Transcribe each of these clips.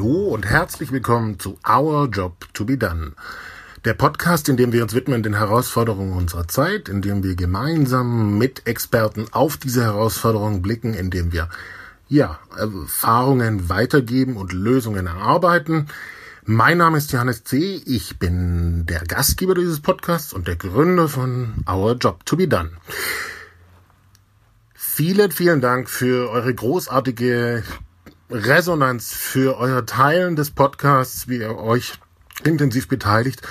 Hallo und herzlich willkommen zu Our Job to be Done. Der Podcast, in dem wir uns widmen den Herausforderungen unserer Zeit, in dem wir gemeinsam mit Experten auf diese Herausforderungen blicken, in dem wir ja, Erfahrungen weitergeben und Lösungen erarbeiten. Mein Name ist Johannes C. Ich bin der Gastgeber dieses Podcasts und der Gründer von Our Job to be Done. Vielen, vielen Dank für eure großartige Resonanz, für euer Teilen des Podcasts, wie ihr euch intensiv beteiligt.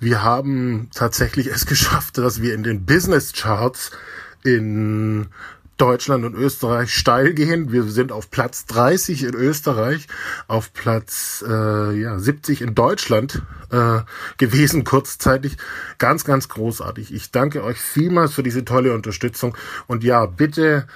Wir haben tatsächlich es geschafft, dass wir in den Business Charts in Deutschland und Österreich steil gehen. Wir sind auf Platz 30 in Österreich, auf Platz äh, ja, 70 in Deutschland äh, gewesen kurzzeitig. Ganz, ganz großartig. Ich danke euch vielmals für diese tolle Unterstützung. Und ja, bitte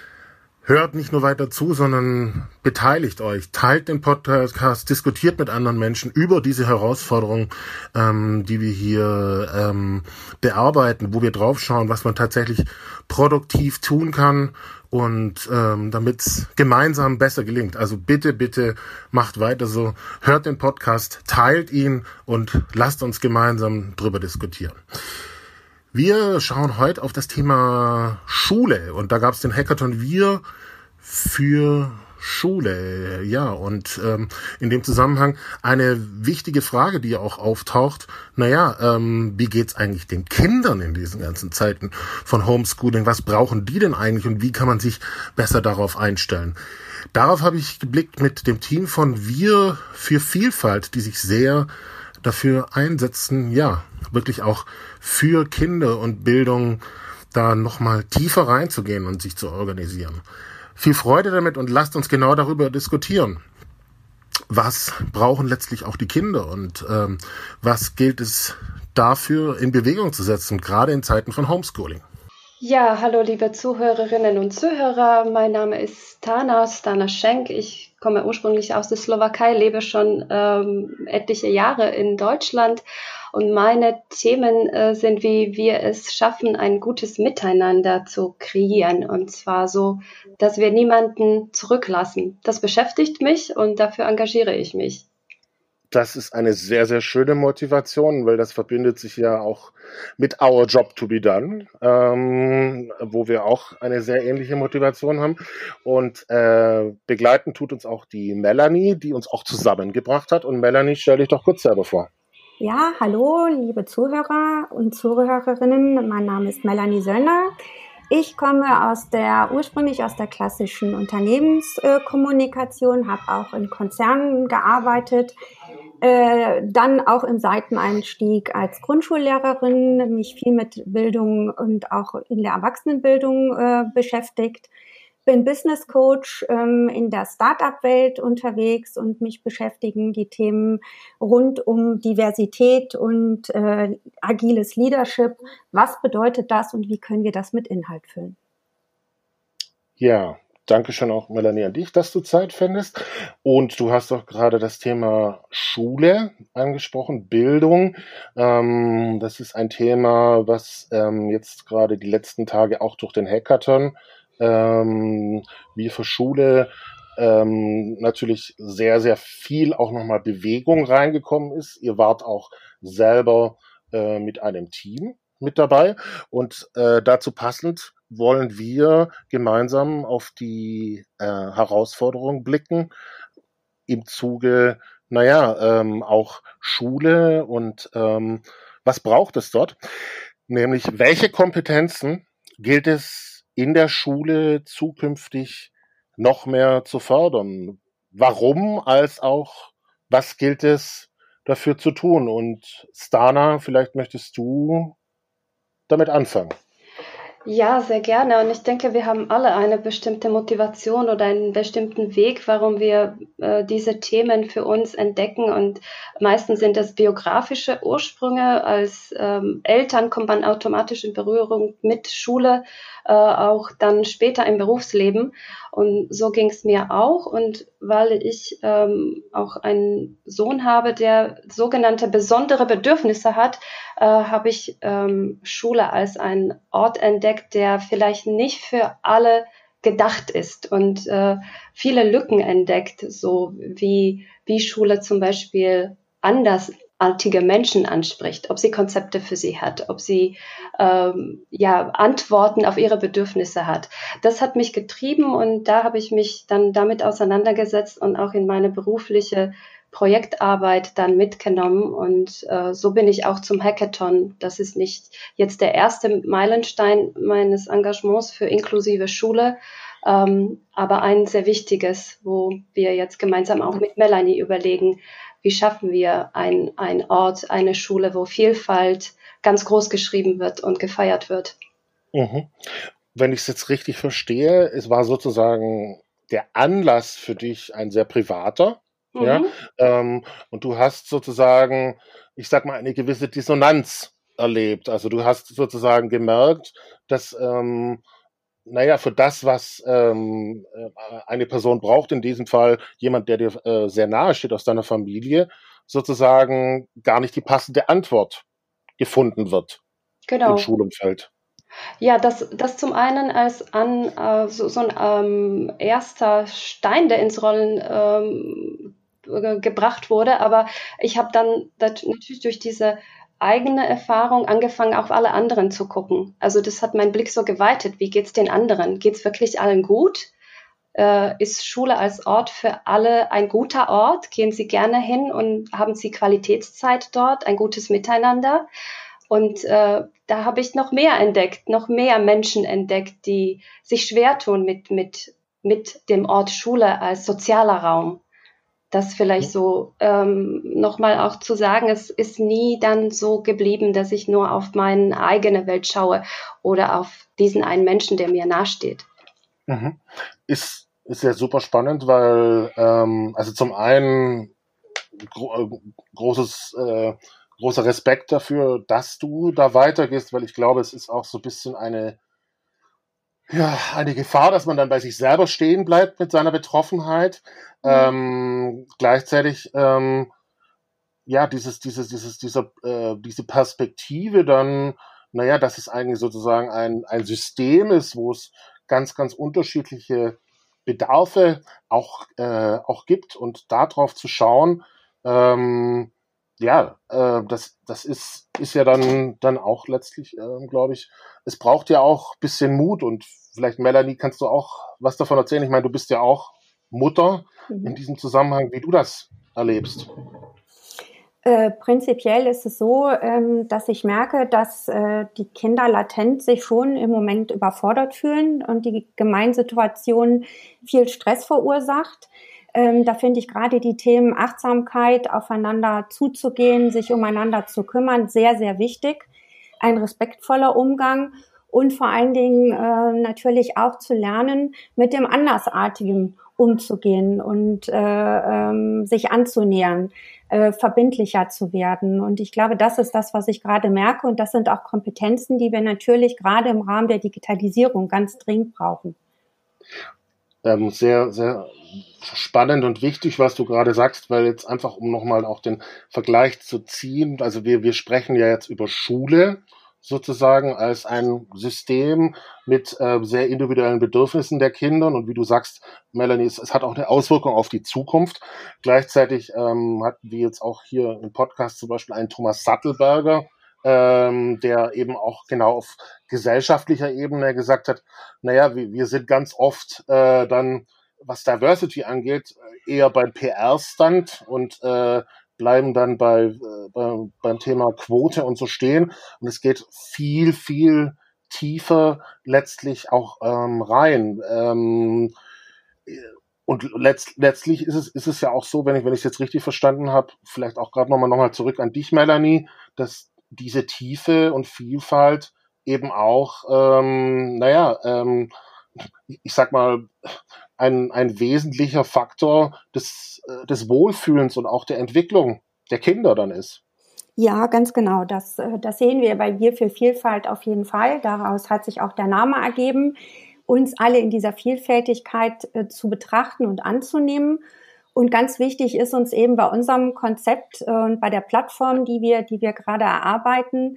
hört nicht nur weiter zu, sondern beteiligt euch, teilt den Podcast, diskutiert mit anderen Menschen über diese Herausforderungen, ähm, die wir hier ähm, bearbeiten, wo wir draufschauen, was man tatsächlich produktiv tun kann und ähm, damit es gemeinsam besser gelingt. Also bitte, bitte macht weiter so, hört den Podcast, teilt ihn und lasst uns gemeinsam drüber diskutieren. Wir schauen heute auf das Thema Schule und da gab es den Hackathon Wir für Schule. Ja, und ähm, in dem Zusammenhang eine wichtige Frage, die auch auftaucht, naja, ähm, wie geht's eigentlich den Kindern in diesen ganzen Zeiten von Homeschooling? Was brauchen die denn eigentlich und wie kann man sich besser darauf einstellen? Darauf habe ich geblickt mit dem Team von Wir für Vielfalt, die sich sehr dafür einsetzen, ja, wirklich auch für Kinder und Bildung da nochmal tiefer reinzugehen und sich zu organisieren. Viel Freude damit und lasst uns genau darüber diskutieren. Was brauchen letztlich auch die Kinder und ähm, was gilt es dafür in Bewegung zu setzen, gerade in Zeiten von Homeschooling? Ja, hallo liebe Zuhörerinnen und Zuhörer. Mein Name ist Tana, Stana Schenk. Ich komme ursprünglich aus der Slowakei, lebe schon ähm, etliche Jahre in Deutschland und meine Themen äh, sind, wie wir es schaffen, ein gutes Miteinander zu kreieren. Und zwar so, dass wir niemanden zurücklassen. Das beschäftigt mich und dafür engagiere ich mich. Das ist eine sehr, sehr schöne Motivation, weil das verbindet sich ja auch mit Our Job to be Done, ähm, wo wir auch eine sehr ähnliche Motivation haben. Und äh, begleiten tut uns auch die Melanie, die uns auch zusammengebracht hat. Und Melanie, stell dich doch kurz selber vor. Ja, hallo, liebe Zuhörer und Zuhörerinnen. Mein Name ist Melanie Söllner. Ich komme aus der, ursprünglich aus der klassischen Unternehmenskommunikation, habe auch in Konzernen gearbeitet, äh, dann auch im Seiteneinstieg als Grundschullehrerin, mich viel mit Bildung und auch in der Erwachsenenbildung äh, beschäftigt bin Business Coach ähm, in der Startup-Welt unterwegs und mich beschäftigen die Themen rund um Diversität und äh, agiles Leadership. Was bedeutet das und wie können wir das mit Inhalt füllen? Ja, danke schön auch, Melanie, an dich, dass du Zeit findest. Und du hast doch gerade das Thema Schule angesprochen, Bildung. Ähm, das ist ein Thema, was ähm, jetzt gerade die letzten Tage auch durch den Hackathon ähm, wie für Schule ähm, natürlich sehr, sehr viel auch nochmal Bewegung reingekommen ist. Ihr wart auch selber äh, mit einem Team mit dabei und äh, dazu passend wollen wir gemeinsam auf die äh, Herausforderung blicken im Zuge, naja, ähm, auch Schule und ähm, was braucht es dort? Nämlich, welche Kompetenzen gilt es in der Schule zukünftig noch mehr zu fördern. Warum als auch, was gilt es dafür zu tun? Und Stana, vielleicht möchtest du damit anfangen. Ja, sehr gerne. Und ich denke, wir haben alle eine bestimmte Motivation oder einen bestimmten Weg, warum wir äh, diese Themen für uns entdecken. Und meistens sind das biografische Ursprünge. Als ähm, Eltern kommt man automatisch in Berührung mit Schule, äh, auch dann später im Berufsleben. Und so ging es mir auch. Und weil ich ähm, auch einen Sohn habe, der sogenannte besondere Bedürfnisse hat, äh, habe ich ähm, Schule als einen Ort entdeckt, der vielleicht nicht für alle gedacht ist und äh, viele Lücken entdeckt, so wie, wie Schule zum Beispiel andersartige Menschen anspricht, ob sie Konzepte für sie hat, ob sie ähm, ja Antworten auf ihre Bedürfnisse hat. Das hat mich getrieben und da habe ich mich dann damit auseinandergesetzt und auch in meine berufliche Projektarbeit dann mitgenommen und äh, so bin ich auch zum Hackathon. Das ist nicht jetzt der erste Meilenstein meines Engagements für inklusive Schule, ähm, aber ein sehr wichtiges, wo wir jetzt gemeinsam auch mit Melanie überlegen, wie schaffen wir ein, ein Ort, eine Schule, wo Vielfalt ganz groß geschrieben wird und gefeiert wird. Mhm. Wenn ich es jetzt richtig verstehe, es war sozusagen der Anlass für dich ein sehr privater. Mhm. Ja, ähm, und du hast sozusagen, ich sag mal, eine gewisse Dissonanz erlebt. Also du hast sozusagen gemerkt, dass, ähm, naja, für das, was ähm, äh, eine Person braucht, in diesem Fall jemand, der dir äh, sehr nahe steht aus deiner Familie, sozusagen gar nicht die passende Antwort gefunden wird genau. im Schulumfeld. Ja, das, das zum einen als an äh, so, so ein ähm, erster Stein, der ins Rollen ähm, gebracht wurde. Aber ich habe dann natürlich durch diese eigene Erfahrung angefangen, auf alle anderen zu gucken. Also das hat meinen Blick so geweitet. Wie geht's den anderen? Geht's wirklich allen gut? Äh, ist Schule als Ort für alle ein guter Ort? Gehen Sie gerne hin und haben Sie Qualitätszeit dort, ein gutes Miteinander? Und äh, da habe ich noch mehr entdeckt, noch mehr Menschen entdeckt, die sich schwer tun mit, mit, mit dem Ort Schule als sozialer Raum das vielleicht so ähm, nochmal auch zu sagen, es ist nie dann so geblieben, dass ich nur auf meine eigene Welt schaue oder auf diesen einen Menschen, der mir nahesteht. Mhm. Ist, ist ja super spannend, weil ähm, also zum einen gro äh, großes äh, großer Respekt dafür, dass du da weitergehst, weil ich glaube, es ist auch so ein bisschen eine ja, eine Gefahr, dass man dann bei sich selber stehen bleibt mit seiner Betroffenheit. Mhm. Ähm, gleichzeitig, ähm, ja, dieses, dieses, dieses, dieser, äh, diese Perspektive dann, naja, dass es eigentlich sozusagen ein, ein System ist, wo es ganz, ganz unterschiedliche Bedarfe auch, äh, auch gibt und darauf zu schauen, ähm, ja, äh, das, das ist, ist ja dann, dann auch letztlich, äh, glaube ich, es braucht ja auch bisschen Mut und vielleicht, Melanie, kannst du auch was davon erzählen? Ich meine, du bist ja auch Mutter mhm. in diesem Zusammenhang, wie du das erlebst. Äh, prinzipiell ist es so, ähm, dass ich merke, dass äh, die Kinder latent sich schon im Moment überfordert fühlen und die Gemeinsituation viel Stress verursacht. Ähm, da finde ich gerade die Themen Achtsamkeit, aufeinander zuzugehen, sich umeinander zu kümmern, sehr, sehr wichtig. Ein respektvoller Umgang und vor allen Dingen äh, natürlich auch zu lernen, mit dem Andersartigen umzugehen und äh, ähm, sich anzunähern, äh, verbindlicher zu werden. Und ich glaube, das ist das, was ich gerade merke. Und das sind auch Kompetenzen, die wir natürlich gerade im Rahmen der Digitalisierung ganz dringend brauchen. Ähm, sehr, sehr spannend und wichtig, was du gerade sagst, weil jetzt einfach, um nochmal auch den Vergleich zu ziehen, also wir, wir sprechen ja jetzt über Schule sozusagen als ein System mit äh, sehr individuellen Bedürfnissen der Kinder. Und wie du sagst, Melanie, es, es hat auch eine Auswirkung auf die Zukunft. Gleichzeitig ähm, hatten wir jetzt auch hier im Podcast zum Beispiel einen Thomas Sattelberger, ähm, der eben auch genau auf gesellschaftlicher Ebene gesagt hat, naja, wir, wir sind ganz oft äh, dann, was Diversity angeht, eher beim PR-Stand und äh, bleiben dann bei, äh, bei, beim Thema Quote und so stehen. Und es geht viel, viel tiefer letztlich auch ähm, rein. Ähm, und letzt, letztlich ist es, ist es ja auch so, wenn ich, wenn ich es jetzt richtig verstanden habe, vielleicht auch gerade nochmal nochmal zurück an dich, Melanie, dass diese Tiefe und Vielfalt eben auch, ähm, naja, ähm, ich sag mal, ein, ein wesentlicher Faktor des, äh, des Wohlfühlens und auch der Entwicklung der Kinder dann ist. Ja, ganz genau. Das, äh, das sehen wir bei Wir für Vielfalt auf jeden Fall. Daraus hat sich auch der Name ergeben, uns alle in dieser Vielfältigkeit äh, zu betrachten und anzunehmen. Und ganz wichtig ist uns eben bei unserem Konzept und bei der Plattform, die wir, die wir gerade erarbeiten,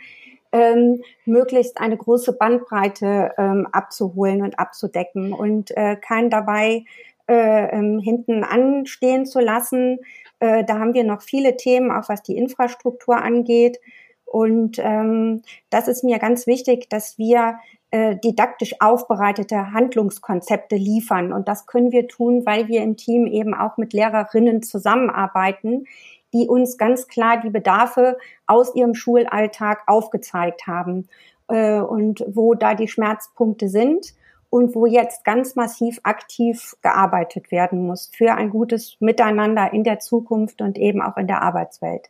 ähm, möglichst eine große Bandbreite ähm, abzuholen und abzudecken und äh, keinen dabei äh, ähm, hinten anstehen zu lassen. Äh, da haben wir noch viele Themen, auch was die Infrastruktur angeht. Und ähm, das ist mir ganz wichtig, dass wir äh, didaktisch aufbereitete Handlungskonzepte liefern. Und das können wir tun, weil wir im Team eben auch mit Lehrerinnen zusammenarbeiten, die uns ganz klar die Bedarfe aus ihrem Schulalltag aufgezeigt haben äh, und wo da die Schmerzpunkte sind und wo jetzt ganz massiv aktiv gearbeitet werden muss für ein gutes Miteinander in der Zukunft und eben auch in der Arbeitswelt.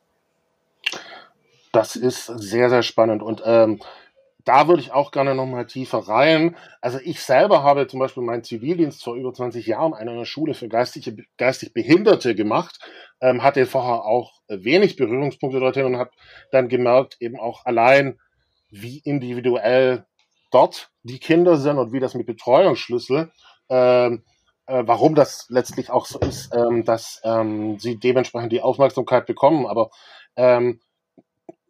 Das ist sehr, sehr spannend. Und ähm, da würde ich auch gerne nochmal tiefer rein. Also ich selber habe zum Beispiel meinen Zivildienst vor über 20 Jahren an einer Schule für geistige, geistig Behinderte gemacht, ähm, hatte vorher auch wenig Berührungspunkte dorthin und habe dann gemerkt, eben auch allein, wie individuell dort die Kinder sind und wie das mit Betreuungsschlüssel, ähm, äh, warum das letztlich auch so ist, ähm, dass ähm, sie dementsprechend die Aufmerksamkeit bekommen. Aber ähm,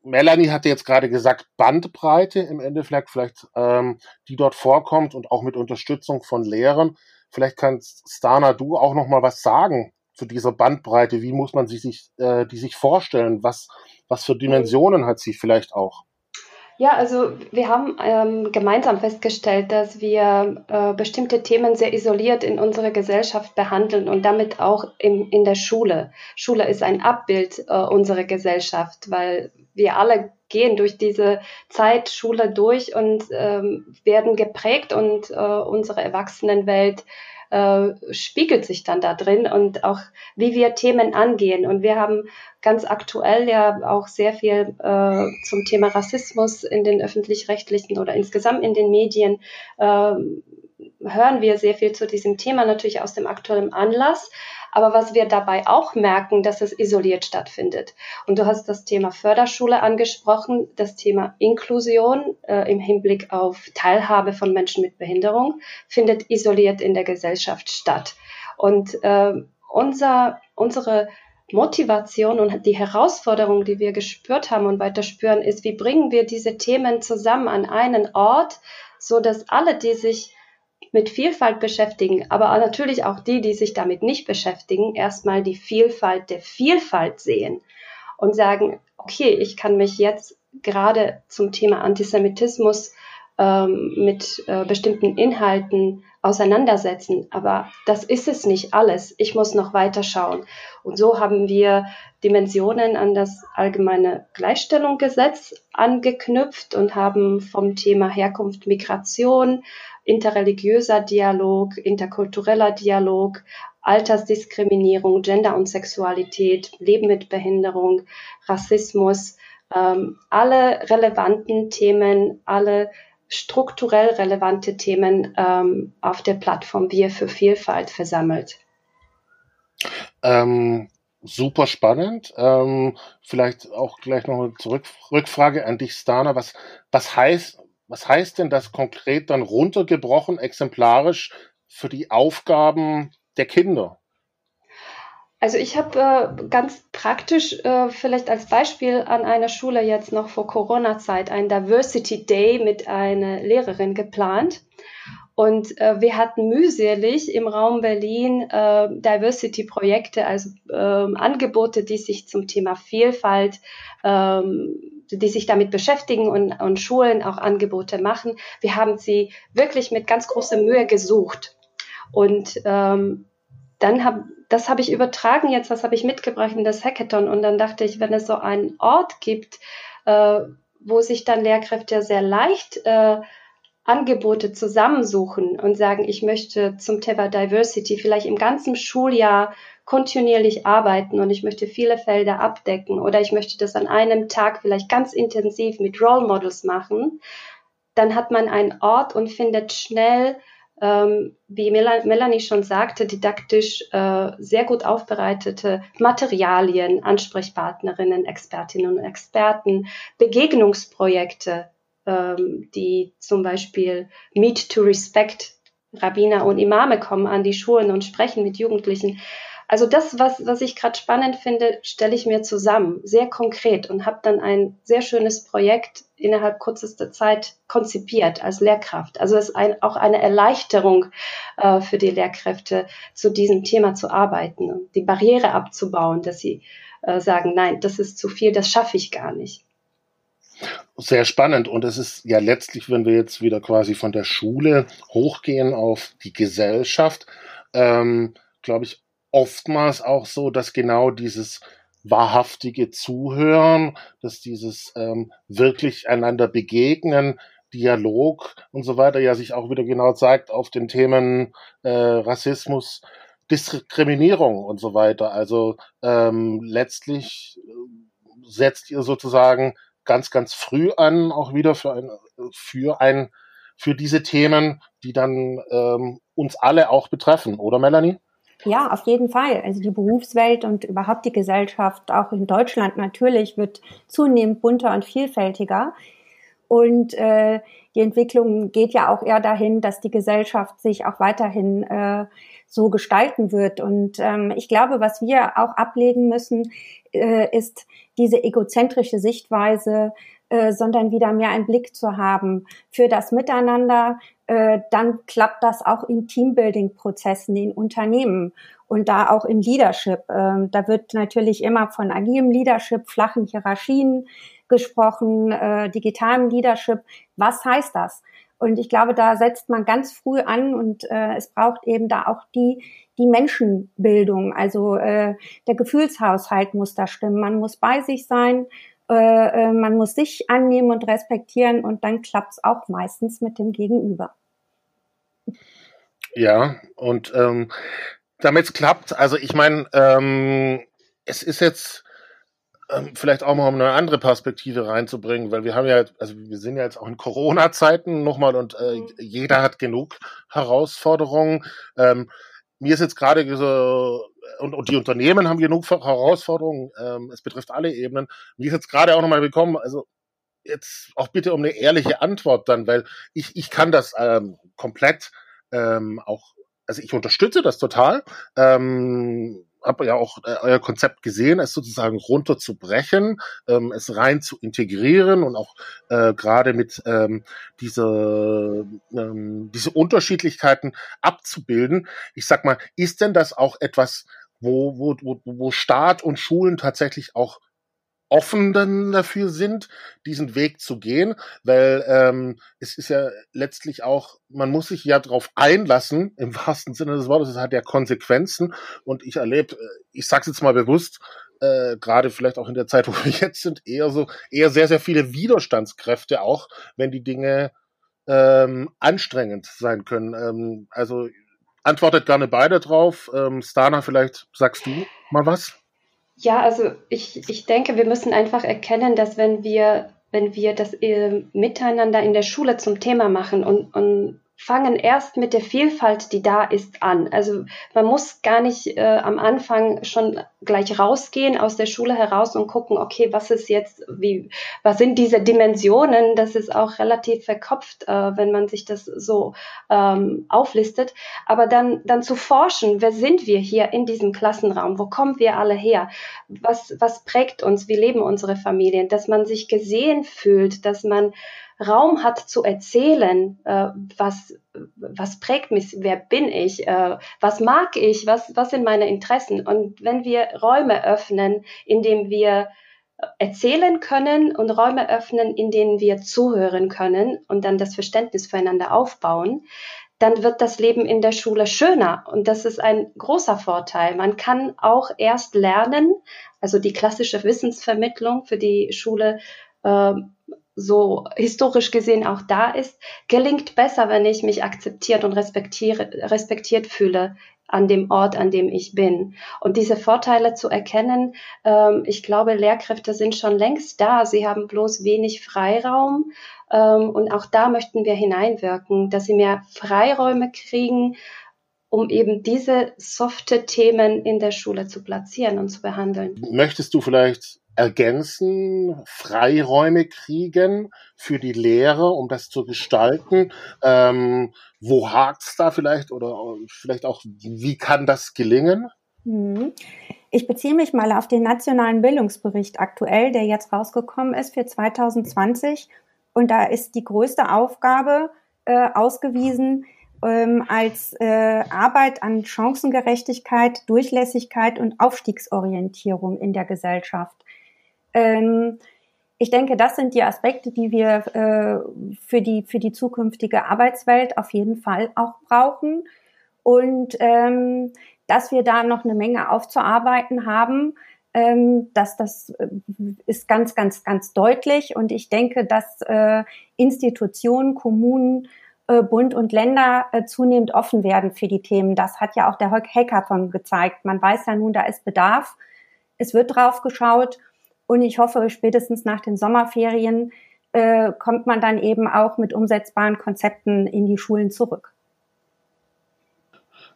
Melanie hatte jetzt gerade gesagt, Bandbreite im Endeffekt, vielleicht ähm, die dort vorkommt und auch mit Unterstützung von Lehrern. Vielleicht kannst Stana du auch noch mal was sagen zu dieser Bandbreite. Wie muss man sie sich, äh, die sich vorstellen? Was, was für Dimensionen hat sie vielleicht auch? Ja, also wir haben ähm, gemeinsam festgestellt, dass wir äh, bestimmte Themen sehr isoliert in unserer Gesellschaft behandeln und damit auch im, in der Schule. Schule ist ein Abbild äh, unserer Gesellschaft, weil wir alle gehen durch diese Zeit Schule durch und ähm, werden geprägt und äh, unsere Erwachsenenwelt äh, spiegelt sich dann da drin und auch wie wir Themen angehen. Und wir haben ganz aktuell ja auch sehr viel äh, zum Thema Rassismus in den öffentlich-rechtlichen oder insgesamt in den Medien äh, hören wir sehr viel zu diesem Thema, natürlich aus dem aktuellen Anlass. Aber was wir dabei auch merken, dass es isoliert stattfindet. Und du hast das Thema Förderschule angesprochen, das Thema Inklusion äh, im Hinblick auf Teilhabe von Menschen mit Behinderung findet isoliert in der Gesellschaft statt. Und äh, unser, unsere Motivation und die Herausforderung, die wir gespürt haben und weiter spüren, ist, wie bringen wir diese Themen zusammen an einen Ort, so dass alle, die sich mit Vielfalt beschäftigen, aber natürlich auch die, die sich damit nicht beschäftigen, erstmal die Vielfalt der Vielfalt sehen und sagen, okay, ich kann mich jetzt gerade zum Thema Antisemitismus ähm, mit äh, bestimmten Inhalten auseinandersetzen. Aber das ist es nicht alles. Ich muss noch weiter schauen. Und so haben wir Dimensionen an das allgemeine Gleichstellungsgesetz angeknüpft und haben vom Thema Herkunft, Migration, interreligiöser Dialog, interkultureller Dialog, Altersdiskriminierung, Gender und Sexualität, Leben mit Behinderung, Rassismus, ähm, alle relevanten Themen, alle strukturell relevante Themen ähm, auf der Plattform Wir für Vielfalt versammelt. Ähm, super spannend. Ähm, vielleicht auch gleich noch eine Zurück Rückfrage an dich, Stana. Was, was, heißt, was heißt denn das konkret dann runtergebrochen, exemplarisch für die Aufgaben der Kinder? Also ich habe äh, ganz praktisch äh, vielleicht als Beispiel an einer Schule jetzt noch vor Corona-Zeit ein Diversity Day mit einer Lehrerin geplant. Und äh, wir hatten mühselig im Raum Berlin äh, Diversity-Projekte, also äh, Angebote, die sich zum Thema Vielfalt, ähm, die sich damit beschäftigen und, und Schulen auch Angebote machen. Wir haben sie wirklich mit ganz großer Mühe gesucht. Und ähm, dann habe das habe ich übertragen jetzt, was habe ich mitgebracht in das Hackathon und dann dachte ich, wenn es so einen Ort gibt, äh, wo sich dann Lehrkräfte sehr leicht äh, Angebote zusammensuchen und sagen, ich möchte zum Thema Diversity vielleicht im ganzen Schuljahr kontinuierlich arbeiten und ich möchte viele Felder abdecken oder ich möchte das an einem Tag vielleicht ganz intensiv mit Role Models machen, dann hat man einen Ort und findet schnell ähm, wie Melanie schon sagte, didaktisch äh, sehr gut aufbereitete Materialien, Ansprechpartnerinnen, Expertinnen und Experten, Begegnungsprojekte, ähm, die zum Beispiel Meet to Respect, Rabbiner und Imame kommen an die Schulen und sprechen mit Jugendlichen. Also das, was, was ich gerade spannend finde, stelle ich mir zusammen, sehr konkret und habe dann ein sehr schönes Projekt innerhalb kürzester Zeit konzipiert als Lehrkraft. Also es ist ein, auch eine Erleichterung äh, für die Lehrkräfte, zu diesem Thema zu arbeiten, die Barriere abzubauen, dass sie äh, sagen, nein, das ist zu viel, das schaffe ich gar nicht. Sehr spannend. Und es ist ja letztlich, wenn wir jetzt wieder quasi von der Schule hochgehen auf die Gesellschaft, ähm, glaube ich, oftmals auch so, dass genau dieses wahrhaftige Zuhören, dass dieses ähm, wirklich einander begegnen, Dialog und so weiter ja sich auch wieder genau zeigt auf den Themen äh, Rassismus, Diskriminierung und so weiter. Also ähm, letztlich äh, setzt ihr sozusagen ganz, ganz früh an, auch wieder für ein, für ein, für diese Themen, die dann ähm, uns alle auch betreffen, oder Melanie? Ja, auf jeden Fall. Also die Berufswelt und überhaupt die Gesellschaft, auch in Deutschland natürlich, wird zunehmend bunter und vielfältiger. Und äh, die Entwicklung geht ja auch eher dahin, dass die Gesellschaft sich auch weiterhin äh, so gestalten wird. Und ähm, ich glaube, was wir auch ablegen müssen, äh, ist diese egozentrische Sichtweise, äh, sondern wieder mehr einen Blick zu haben für das Miteinander. Äh, dann klappt das auch in Teambuilding-Prozessen in Unternehmen und da auch im Leadership. Äh, da wird natürlich immer von agilem Leadership, flachen Hierarchien gesprochen, äh, digitalem Leadership. Was heißt das? Und ich glaube, da setzt man ganz früh an und äh, es braucht eben da auch die, die Menschenbildung. Also äh, der Gefühlshaushalt muss da stimmen. Man muss bei sich sein, äh, äh man muss sich annehmen und respektieren und dann klappt es auch meistens mit dem Gegenüber. Ja, und ähm, damit klappt, also ich meine, ähm, es ist jetzt ähm, vielleicht auch mal um eine andere Perspektive reinzubringen, weil wir haben ja, also wir sind ja jetzt auch in Corona-Zeiten nochmal und äh, mhm. jeder hat genug Herausforderungen. Ähm, mir ist jetzt gerade so, und, und die Unternehmen haben genug Herausforderungen, ähm, es betrifft alle Ebenen. Mir ist jetzt gerade auch nochmal gekommen, also jetzt auch bitte um eine ehrliche Antwort dann, weil ich, ich kann das ähm, komplett ähm, auch, also ich unterstütze das total. Ähm, habe ja auch äh, euer Konzept gesehen, es sozusagen runterzubrechen, ähm, es rein zu integrieren und auch äh, gerade mit ähm, diese, ähm, diese Unterschiedlichkeiten abzubilden. Ich sag mal, ist denn das auch etwas, wo, wo, wo, wo Staat und Schulen tatsächlich auch offen dann dafür sind, diesen Weg zu gehen, weil ähm, es ist ja letztlich auch, man muss sich ja darauf einlassen, im wahrsten Sinne des Wortes, es hat ja Konsequenzen und ich erlebe, äh, ich sag's jetzt mal bewusst, äh, gerade vielleicht auch in der Zeit, wo wir jetzt sind, eher so, eher sehr, sehr viele Widerstandskräfte auch, wenn die Dinge ähm, anstrengend sein können. Ähm, also antwortet gerne beide drauf. Ähm, Stana, vielleicht sagst du mal was? Ja, also ich, ich denke, wir müssen einfach erkennen, dass wenn wir, wenn wir das äh, Miteinander in der Schule zum Thema machen und, und fangen erst mit der Vielfalt, die da ist, an. Also man muss gar nicht äh, am Anfang schon gleich rausgehen aus der Schule heraus und gucken, okay, was ist jetzt, wie, was sind diese Dimensionen? Das ist auch relativ verkopft, äh, wenn man sich das so ähm, auflistet. Aber dann, dann zu forschen, wer sind wir hier in diesem Klassenraum? Wo kommen wir alle her? Was, was prägt uns? Wie leben unsere Familien? Dass man sich gesehen fühlt, dass man Raum hat zu erzählen, äh, was, was prägt mich, wer bin ich, äh, was mag ich, was, was sind meine Interessen. Und wenn wir Räume öffnen, in denen wir erzählen können und Räume öffnen, in denen wir zuhören können und dann das Verständnis füreinander aufbauen, dann wird das Leben in der Schule schöner. Und das ist ein großer Vorteil. Man kann auch erst lernen, also die klassische Wissensvermittlung für die Schule äh, so historisch gesehen auch da ist, gelingt besser, wenn ich mich akzeptiert und respektiert fühle an dem Ort, an dem ich bin. Und diese Vorteile zu erkennen, ähm, ich glaube, Lehrkräfte sind schon längst da. Sie haben bloß wenig Freiraum. Ähm, und auch da möchten wir hineinwirken, dass sie mehr Freiräume kriegen, um eben diese softe Themen in der Schule zu platzieren und zu behandeln. Möchtest du vielleicht ergänzen, Freiräume kriegen für die Lehre, um das zu gestalten? Ähm, wo hakt's da vielleicht oder vielleicht auch, wie kann das gelingen? Mhm. Ich beziehe mich mal auf den nationalen Bildungsbericht aktuell, der jetzt rausgekommen ist für 2020. Und da ist die größte Aufgabe äh, ausgewiesen ähm, als äh, Arbeit an Chancengerechtigkeit, Durchlässigkeit und Aufstiegsorientierung in der Gesellschaft. Ähm, ich denke, das sind die Aspekte, die wir äh, für, die, für die zukünftige Arbeitswelt auf jeden Fall auch brauchen. Und ähm, dass wir da noch eine Menge aufzuarbeiten haben, ähm, dass das äh, ist ganz, ganz, ganz deutlich. Und ich denke, dass äh, Institutionen, Kommunen, äh, Bund und Länder äh, zunehmend offen werden für die Themen. Das hat ja auch der Hackathon gezeigt. Man weiß ja nun, da ist Bedarf. Es wird drauf geschaut. Und ich hoffe, spätestens nach den Sommerferien äh, kommt man dann eben auch mit umsetzbaren Konzepten in die Schulen zurück.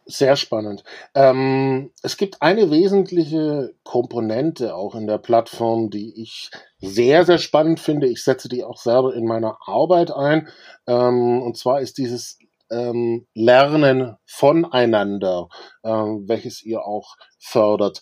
Sehr spannend. Ähm, es gibt eine wesentliche Komponente auch in der Plattform, die ich sehr, sehr spannend finde. Ich setze die auch selber in meiner Arbeit ein. Ähm, und zwar ist dieses ähm, Lernen voneinander, ähm, welches ihr auch fördert.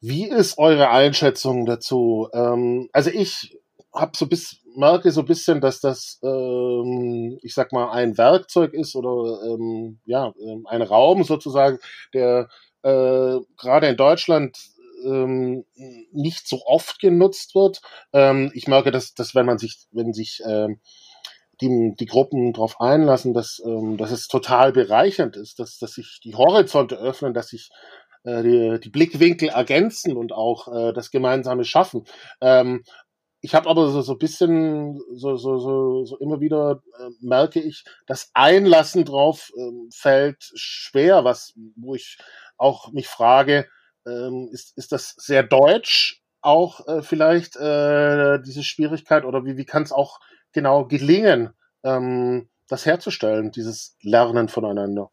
Wie ist eure Einschätzung dazu? Ähm, also ich habe so bis merke so ein bisschen, dass das, ähm, ich sag mal, ein Werkzeug ist oder ähm, ja, ähm, ein Raum sozusagen, der äh, gerade in Deutschland ähm, nicht so oft genutzt wird. Ähm, ich merke, dass, dass wenn man sich, wenn sich ähm, die, die Gruppen darauf einlassen, dass, ähm, dass es total bereichernd ist, dass, dass sich die Horizonte öffnen, dass sich die, die Blickwinkel ergänzen und auch äh, das gemeinsame Schaffen. Ähm, ich habe aber so so bisschen so so so, so immer wieder äh, merke ich, das Einlassen drauf ähm, fällt schwer, was wo ich auch mich frage, ähm, ist ist das sehr deutsch auch äh, vielleicht äh, diese Schwierigkeit oder wie wie kann es auch genau gelingen, ähm, das herzustellen, dieses Lernen voneinander?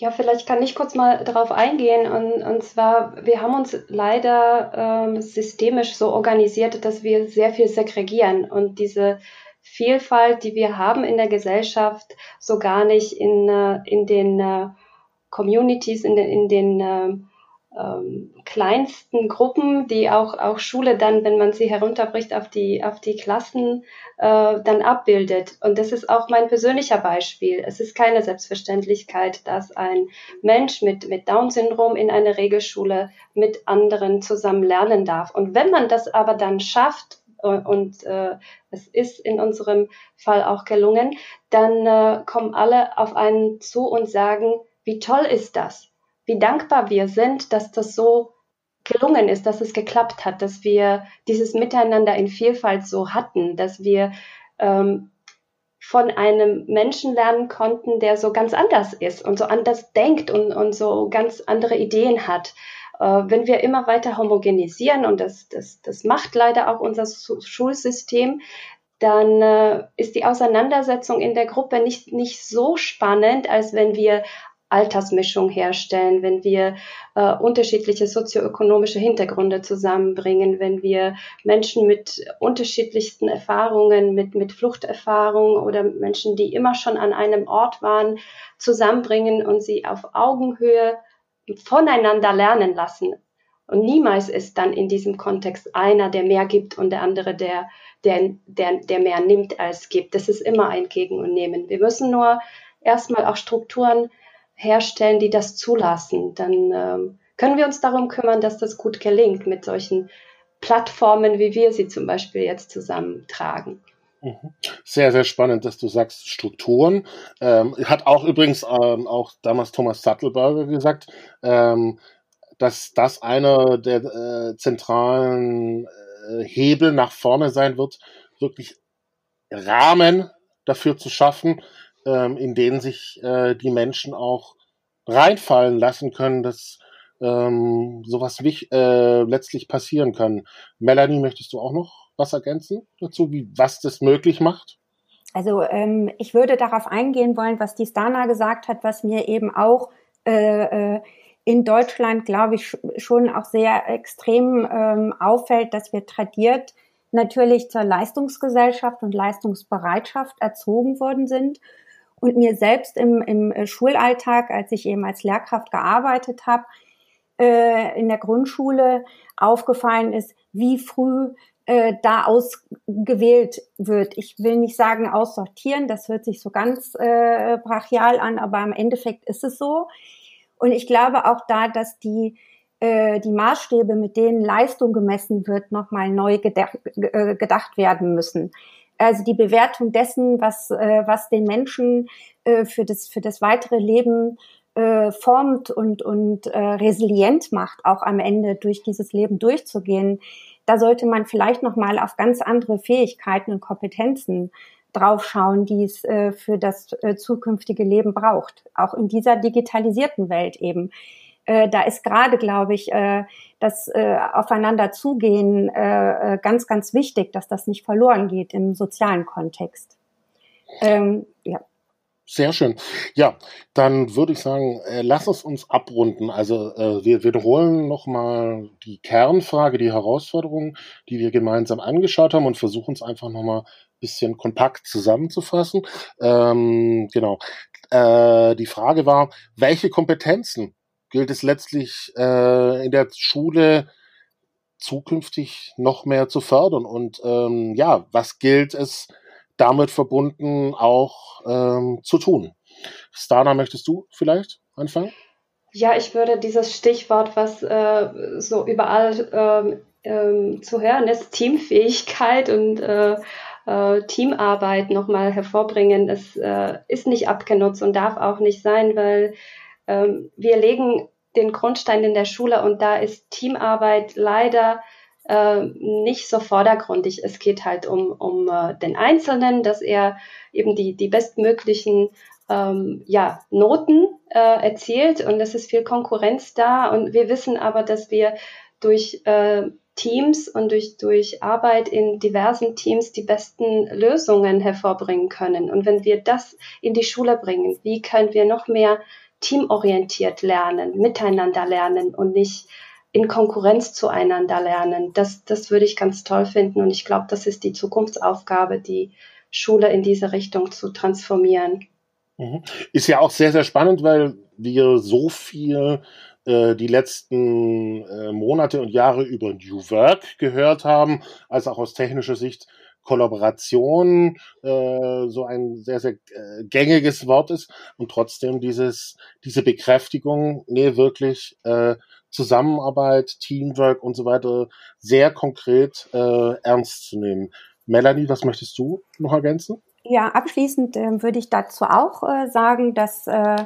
Ja, vielleicht kann ich kurz mal darauf eingehen. Und, und zwar, wir haben uns leider ähm, systemisch so organisiert, dass wir sehr viel segregieren und diese Vielfalt, die wir haben in der Gesellschaft, so gar nicht in, äh, in den äh, Communities, in den, in den äh, ähm, kleinsten Gruppen, die auch, auch Schule dann, wenn man sie herunterbricht auf die, auf die Klassen, äh, dann abbildet. Und das ist auch mein persönlicher Beispiel. Es ist keine Selbstverständlichkeit, dass ein Mensch mit, mit Down-Syndrom in einer Regelschule mit anderen zusammen lernen darf. Und wenn man das aber dann schafft, äh, und äh, es ist in unserem Fall auch gelungen, dann äh, kommen alle auf einen zu und sagen, wie toll ist das? Wie dankbar wir sind, dass das so gelungen ist, dass es geklappt hat, dass wir dieses Miteinander in Vielfalt so hatten, dass wir ähm, von einem Menschen lernen konnten, der so ganz anders ist und so anders denkt und, und so ganz andere Ideen hat. Äh, wenn wir immer weiter homogenisieren, und das, das, das macht leider auch unser Schulsystem, dann äh, ist die Auseinandersetzung in der Gruppe nicht, nicht so spannend, als wenn wir Altersmischung herstellen, wenn wir äh, unterschiedliche sozioökonomische Hintergründe zusammenbringen, wenn wir Menschen mit unterschiedlichsten Erfahrungen, mit, mit Fluchterfahrung oder Menschen, die immer schon an einem Ort waren, zusammenbringen und sie auf Augenhöhe voneinander lernen lassen. Und niemals ist dann in diesem Kontext einer, der mehr gibt und der andere, der, der, der, der mehr nimmt als gibt. Das ist immer ein Gegen und Nehmen. Wir müssen nur erstmal auch Strukturen herstellen, die das zulassen, dann ähm, können wir uns darum kümmern, dass das gut gelingt mit solchen Plattformen, wie wir sie zum Beispiel jetzt zusammentragen. Mhm. Sehr, sehr spannend, dass du sagst Strukturen. Ähm, hat auch übrigens ähm, auch damals Thomas Sattelberger gesagt, ähm, dass das einer der äh, zentralen äh, Hebel nach vorne sein wird, wirklich Rahmen dafür zu schaffen, ähm, in denen sich äh, die Menschen auch reinfallen lassen können, dass ähm, sowas wich, äh, letztlich passieren kann. Melanie, möchtest du auch noch was ergänzen dazu, wie was das möglich macht? Also ähm, ich würde darauf eingehen wollen, was die Stana gesagt hat, was mir eben auch äh, äh, in Deutschland, glaube ich, schon auch sehr extrem ähm, auffällt, dass wir tradiert natürlich zur Leistungsgesellschaft und Leistungsbereitschaft erzogen worden sind Und mir selbst im, im äh, Schulalltag, als ich eben als Lehrkraft gearbeitet habe, äh, in der Grundschule aufgefallen ist, wie früh äh, da ausgewählt wird. Ich will nicht sagen aussortieren, das hört sich so ganz äh, brachial an, aber im Endeffekt ist es so. Und ich glaube auch da, dass die äh, die Maßstäbe, mit denen Leistung gemessen wird, nochmal neu gedacht, äh, gedacht werden müssen. Also die Bewertung dessen, was, äh, was den Menschen äh, für, das, für das weitere Leben äh, formt und, und äh, resilient macht, auch am Ende durch dieses Leben durchzugehen, da sollte man vielleicht nochmal auf ganz andere Fähigkeiten und Kompetenzen draufschauen, die es äh, für das äh, zukünftige Leben braucht. Auch in dieser digitalisierten Welt eben. Äh, da ist gerade, glaube ich, äh, das äh, Aufeinander zugehen äh, äh, ganz, ganz wichtig, dass das nicht verloren geht im sozialen Kontext. Ähm, ja. Sehr schön. Ja, dann würde ich sagen, äh, lass es uns abrunden. Also äh, wir wiederholen nochmal die Kernfrage, die Herausforderung, die wir gemeinsam angeschaut haben und versuchen es einfach nochmal ein bisschen kompakt zusammenzufassen. Ähm, genau. Äh, die Frage war, welche Kompetenzen gilt es letztlich äh, in der Schule zukünftig noch mehr zu fördern? Und ähm, ja, was gilt es damit verbunden auch ähm, zu tun? Stana, möchtest du vielleicht anfangen? Ja, ich würde dieses Stichwort, was äh, so überall ähm, ähm, zu hören ist, Teamfähigkeit und äh, äh, Teamarbeit nochmal hervorbringen. Es äh, ist nicht abgenutzt und darf auch nicht sein, weil wir legen den Grundstein in der Schule und da ist Teamarbeit leider äh, nicht so vordergründig. Es geht halt um, um äh, den Einzelnen, dass er eben die, die bestmöglichen ähm, ja, Noten äh, erzielt und es ist viel Konkurrenz da und wir wissen aber, dass wir durch äh, Teams und durch, durch Arbeit in diversen Teams die besten Lösungen hervorbringen können. Und wenn wir das in die Schule bringen, wie können wir noch mehr teamorientiert lernen, miteinander lernen und nicht in Konkurrenz zueinander lernen. Das, das würde ich ganz toll finden und ich glaube, das ist die Zukunftsaufgabe, die Schule in diese Richtung zu transformieren. Mhm. Ist ja auch sehr, sehr spannend, weil wir so viel äh, die letzten äh, Monate und Jahre über New Work gehört haben, als auch aus technischer Sicht Kollaboration äh, so ein sehr, sehr äh, gängiges Wort ist und trotzdem dieses, diese Bekräftigung, nee, wirklich äh, Zusammenarbeit, Teamwork und so weiter sehr konkret äh, ernst zu nehmen. Melanie, was möchtest du noch ergänzen? Ja, abschließend äh, würde ich dazu auch äh, sagen, dass, äh,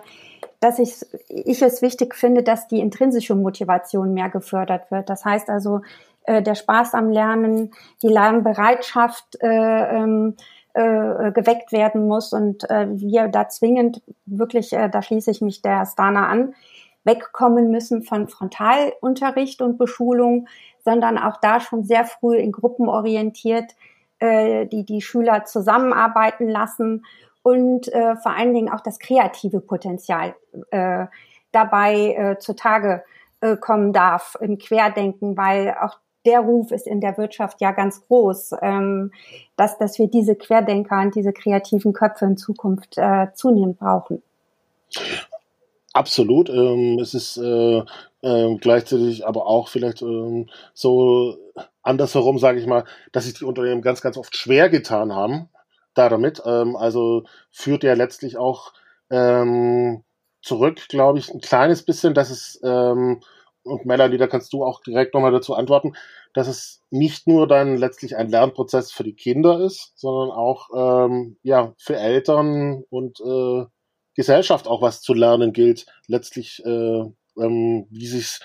dass ich, ich es wichtig finde, dass die intrinsische Motivation mehr gefördert wird. Das heißt also, äh, der Spaß am Lernen, die Lernbereitschaft äh, ähm, äh, geweckt werden muss. Und äh, wir da zwingend wirklich, äh, da schließe ich mich der Stana an, wegkommen müssen von Frontalunterricht und Beschulung, sondern auch da schon sehr früh in Gruppen orientiert, äh, die die Schüler zusammenarbeiten lassen und äh, vor allen Dingen auch das kreative Potenzial äh, dabei äh, zutage äh, kommen darf im Querdenken, weil auch der Ruf ist in der Wirtschaft ja ganz groß, ähm, dass, dass wir diese Querdenker und diese kreativen Köpfe in Zukunft äh, zunehmend brauchen. Absolut. Ähm, es ist äh, äh, gleichzeitig aber auch vielleicht ähm, so andersherum, sage ich mal, dass sich die Unternehmen ganz, ganz oft schwer getan haben da damit. Ähm, also führt ja letztlich auch ähm, zurück, glaube ich, ein kleines bisschen, dass es ähm, und Melanie, da kannst du auch direkt nochmal dazu antworten, dass es nicht nur dann letztlich ein Lernprozess für die Kinder ist, sondern auch ähm, ja für Eltern und äh, Gesellschaft auch was zu lernen gilt. Letztlich, äh, ähm, wie sich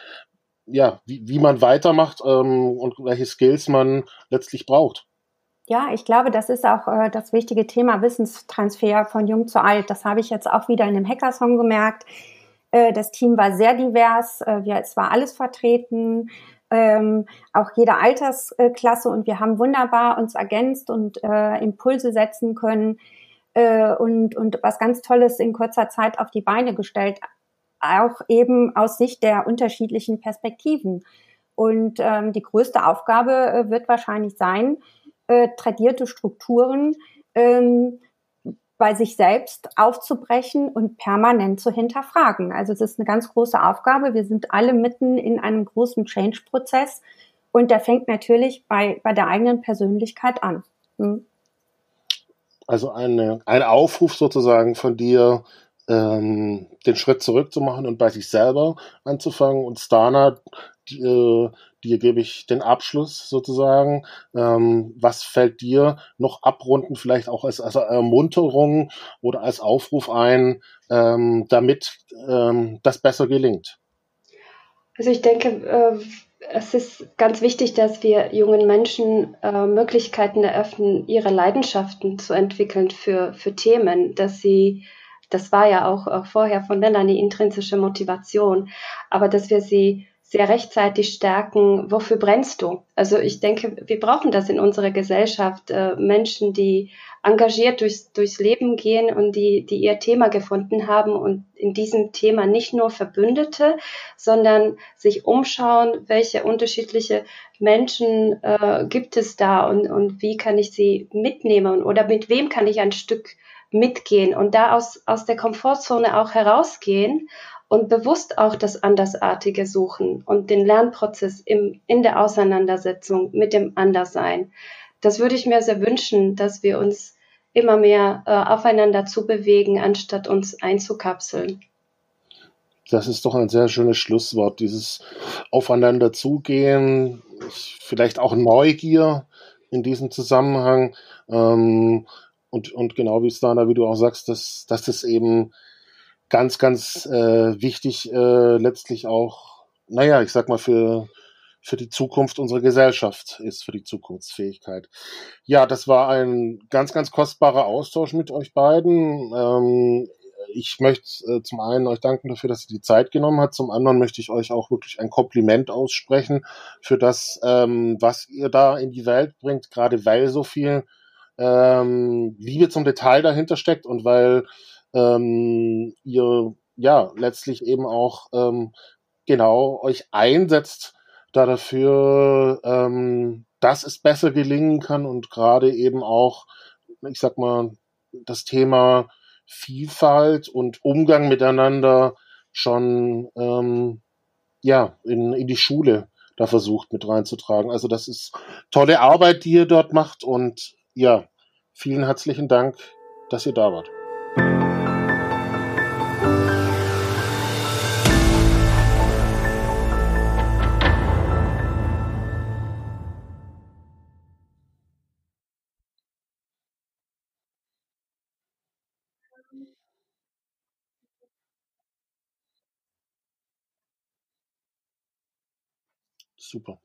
ja, wie, wie man weitermacht ähm, und welche Skills man letztlich braucht. Ja, ich glaube, das ist auch äh, das wichtige Thema Wissenstransfer von jung zu alt. Das habe ich jetzt auch wieder in dem Hackathon gemerkt. Äh, das Team war sehr divers, äh, es war alles vertreten, ähm, auch jede Altersklasse. Und wir haben wunderbar uns ergänzt und äh, Impulse setzen können und, und was ganz Tolles in kurzer Zeit auf die Beine gestellt, auch eben aus Sicht der unterschiedlichen Perspektiven. Und ähm, die größte Aufgabe äh, wird wahrscheinlich sein, äh, tradierte Strukturen ähm, bei sich selbst aufzubrechen und permanent zu hinterfragen. Also es ist eine ganz große Aufgabe. Wir sind alle mitten in einem großen Change-Prozess und der fängt natürlich bei, bei der eigenen Persönlichkeit an. Hm. Also eine, ein Aufruf sozusagen von dir, ähm, den Schritt zurückzumachen und bei sich selber anzufangen. Und Stana, äh, dir gebe ich den Abschluss sozusagen. Ähm, was fällt dir noch abrunden, vielleicht auch als, als Ermunterung oder als Aufruf ein, ähm, damit ähm, das besser gelingt? Also ich denke, äh, es ist ganz wichtig, dass wir jungen Menschen äh, Möglichkeiten eröffnen, ihre Leidenschaften zu entwickeln für, für Themen, dass sie das war ja auch, vorher von Melanie intrinsische Motivation, aber dass wir sie sehr rechtzeitig stärken, wofür brennst du? Also ich denke, wir brauchen das in unserer Gesellschaft, äh, Menschen, die engagiert durchs, durchs Leben gehen und die, die ihr Thema gefunden haben und in diesem Thema nicht nur Verbündete, sondern sich umschauen, welche unterschiedliche Menschen äh, gibt es da und, und wie kann ich sie mitnehmen oder mit wem kann ich ein Stück mitgehen und da aus, aus der Komfortzone auch herausgehen und bewusst auch das Andersartige suchen und den Lernprozess im, in der Auseinandersetzung mit dem Anderssein. Das würde ich mir sehr wünschen, dass wir uns immer mehr äh, aufeinander zubewegen, anstatt uns einzukapseln. Das ist doch ein sehr schönes Schlusswort, dieses Aufeinander zugehen, vielleicht auch Neugier in diesem Zusammenhang. Ähm, und, und genau wie da, wie du auch sagst, dass, dass das eben ganz, ganz äh, wichtig äh, letztlich auch, naja, ich sag mal, für, für die Zukunft unserer Gesellschaft ist, für die Zukunftsfähigkeit. Ja, das war ein ganz, ganz kostbarer Austausch mit euch beiden. Ähm, ich möchte äh, zum einen euch danken dafür, dass ihr die Zeit genommen habt. Zum anderen möchte ich euch auch wirklich ein Kompliment aussprechen für das, ähm, was ihr da in die Welt bringt, gerade weil so viel ähm, Liebe zum Detail dahinter steckt und weil ähm, ihr ja letztlich eben auch ähm, genau euch einsetzt da dafür, ähm, dass es besser gelingen kann und gerade eben auch, ich sag mal, das Thema Vielfalt und Umgang miteinander schon ähm, ja in, in die Schule da versucht mit reinzutragen. Also das ist tolle Arbeit, die ihr dort macht und ja, vielen herzlichen Dank, dass ihr da wart. Super.